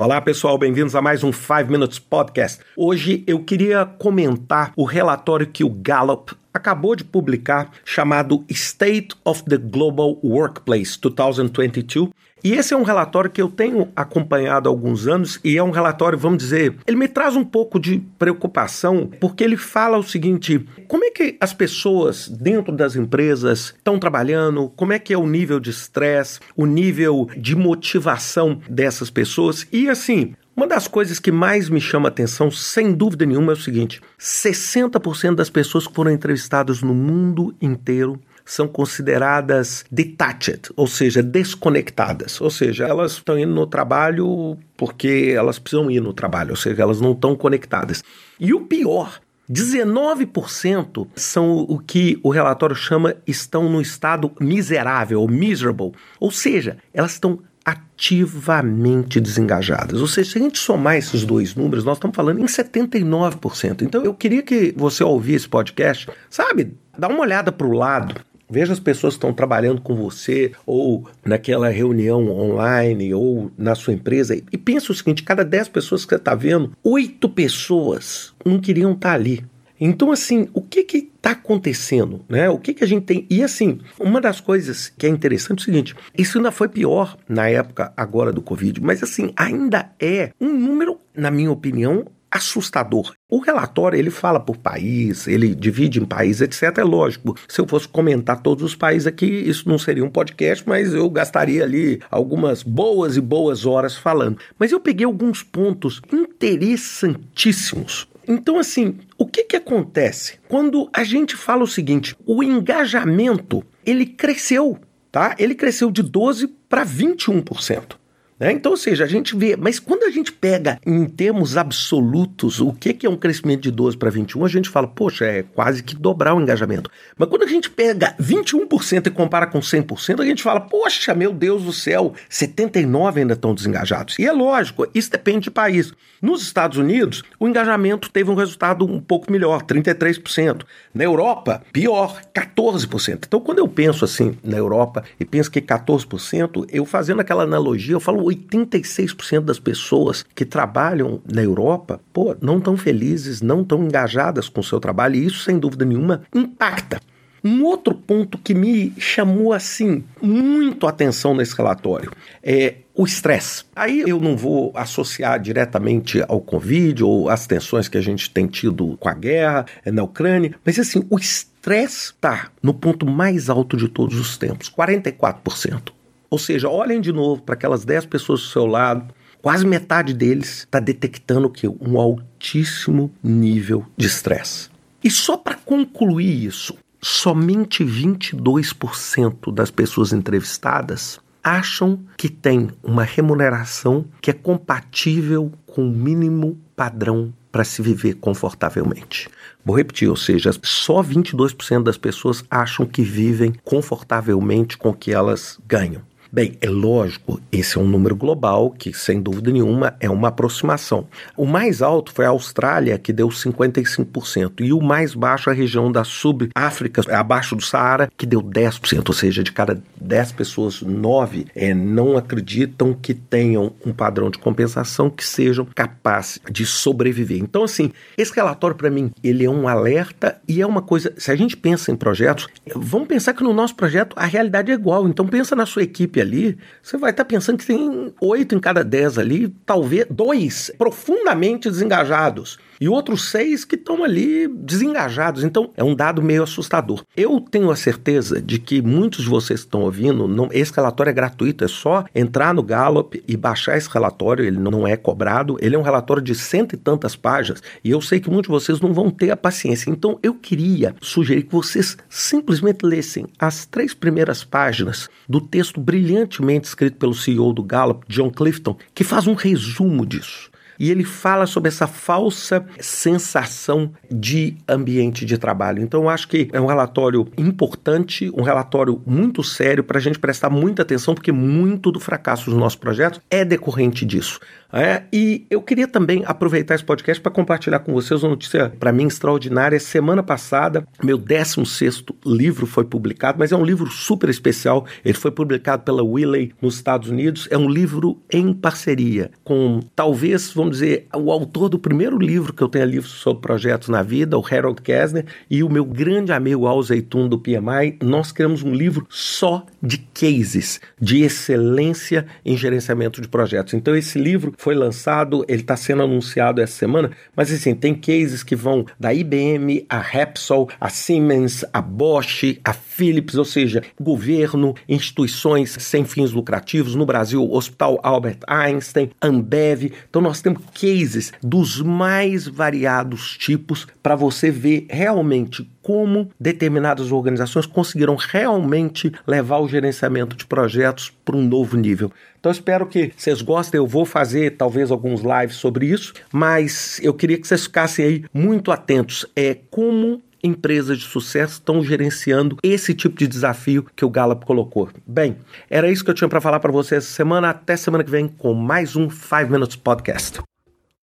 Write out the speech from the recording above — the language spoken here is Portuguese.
Olá pessoal, bem-vindos a mais um 5 Minutes Podcast. Hoje eu queria comentar o relatório que o Gallup acabou de publicar chamado State of the Global Workplace 2022 e esse é um relatório que eu tenho acompanhado há alguns anos e é um relatório, vamos dizer, ele me traz um pouco de preocupação porque ele fala o seguinte: como é que as pessoas dentro das empresas estão trabalhando, como é que é o nível de estresse, o nível de motivação dessas pessoas e assim. Uma das coisas que mais me chama atenção, sem dúvida nenhuma, é o seguinte: 60% das pessoas que foram entrevistadas no mundo inteiro são consideradas detached, ou seja, desconectadas. Ou seja, elas estão indo no trabalho porque elas precisam ir no trabalho, ou seja, elas não estão conectadas. E o pior, 19% são o que o relatório chama estão no estado miserável, miserable. Ou seja, elas estão ativamente desengajadas. Ou seja, se a gente somar esses dois números, nós estamos falando em 79%. Então eu queria que você ouvir esse podcast, sabe, dá uma olhada para o lado, Veja as pessoas que estão trabalhando com você, ou naquela reunião online, ou na sua empresa, e pense o seguinte: cada 10 pessoas que você está vendo, 8 pessoas não queriam estar tá ali. Então, assim, o que está acontecendo? Né? O que, que a gente tem? E, assim, uma das coisas que é interessante é o seguinte: isso ainda foi pior na época agora do Covid, mas, assim, ainda é um número, na minha opinião, assustador. O relatório ele fala por país, ele divide em países, etc. É lógico. Se eu fosse comentar todos os países aqui, isso não seria um podcast, mas eu gastaria ali algumas boas e boas horas falando. Mas eu peguei alguns pontos interessantíssimos. Então, assim, o que, que acontece quando a gente fala o seguinte: o engajamento ele cresceu, tá? Ele cresceu de 12 para 21%. Né? Então, ou seja, a gente vê, mas quando a gente pega em termos absolutos o que, que é um crescimento de 12 para 21, a gente fala, poxa, é quase que dobrar o engajamento. Mas quando a gente pega 21% e compara com 100%, a gente fala, poxa, meu Deus do céu, 79 ainda estão desengajados. E é lógico, isso depende de país. Nos Estados Unidos, o engajamento teve um resultado um pouco melhor, 33%. Na Europa, pior, 14%. Então, quando eu penso assim na Europa e penso que 14%, eu fazendo aquela analogia, eu falo 86% das pessoas que trabalham na Europa, pô, não estão felizes, não estão engajadas com o seu trabalho, e isso, sem dúvida nenhuma, impacta. Um outro ponto que me chamou assim muito atenção nesse relatório é o estresse. Aí eu não vou associar diretamente ao Covid ou às tensões que a gente tem tido com a guerra na Ucrânia, mas assim, o estresse está no ponto mais alto de todos os tempos, 44%. Ou seja, olhem de novo para aquelas 10 pessoas do seu lado, quase metade deles está detectando o que um altíssimo nível de estresse. E só para concluir isso, somente 22% das pessoas entrevistadas acham que tem uma remuneração que é compatível com o mínimo padrão para se viver confortavelmente. Vou repetir, ou seja, só 22% das pessoas acham que vivem confortavelmente com o que elas ganham. Bem, é lógico, esse é um número global que, sem dúvida nenhuma, é uma aproximação. O mais alto foi a Austrália, que deu 55%, e o mais baixo a região da Sub-África, abaixo do Saara, que deu 10%, ou seja, de cada 10 pessoas, 9 é, não acreditam que tenham um padrão de compensação que sejam capazes de sobreviver. Então, assim, esse relatório, para mim, ele é um alerta e é uma coisa. Se a gente pensa em projetos, vamos pensar que no nosso projeto a realidade é igual. Então, pensa na sua equipe ali, você vai estar tá pensando que tem oito em cada dez ali, talvez dois profundamente desengajados e outros seis que estão ali desengajados. Então é um dado meio assustador. Eu tenho a certeza de que muitos de vocês que estão ouvindo, não, esse relatório é gratuito, é só entrar no Gallup e baixar esse relatório, ele não é cobrado, ele é um relatório de cento e tantas páginas e eu sei que muitos de vocês não vão ter a paciência. Então eu queria sugerir que vocês simplesmente lessem as três primeiras páginas do texto brilhantemente escrito pelo CEO do Gallup, John Clifton, que faz um resumo disso. E ele fala sobre essa falsa sensação de ambiente de trabalho. Então, eu acho que é um relatório importante, um relatório muito sério para a gente prestar muita atenção, porque muito do fracasso dos nossos projetos é decorrente disso. É, e eu queria também aproveitar esse podcast para compartilhar com vocês uma notícia para mim extraordinária. Semana passada, meu 16 livro foi publicado, mas é um livro super especial. Ele foi publicado pela Wiley nos Estados Unidos. É um livro em parceria com, talvez, vamos dizer, o autor do primeiro livro que eu tenho livro sobre projetos na vida, o Harold Kessner, e o meu grande amigo Al Zeitun do PMI. Nós criamos um livro só de cases de excelência em gerenciamento de projetos. Então, esse livro foi lançado, ele está sendo anunciado essa semana, mas assim, tem cases que vão da IBM, a Repsol, a Siemens, a Bosch, a Philips, ou seja, governo, instituições sem fins lucrativos, no Brasil, Hospital Albert Einstein, Ambev. Então nós temos cases dos mais variados tipos para você ver realmente como determinadas organizações conseguiram realmente levar o gerenciamento de projetos para um novo nível. Então espero que vocês gostem. Eu vou fazer talvez alguns lives sobre isso, mas eu queria que vocês ficassem aí muito atentos. É como empresas de sucesso estão gerenciando esse tipo de desafio que o Gallup colocou. Bem, era isso que eu tinha para falar para vocês essa semana. Até semana que vem com mais um 5 Minutes Podcast.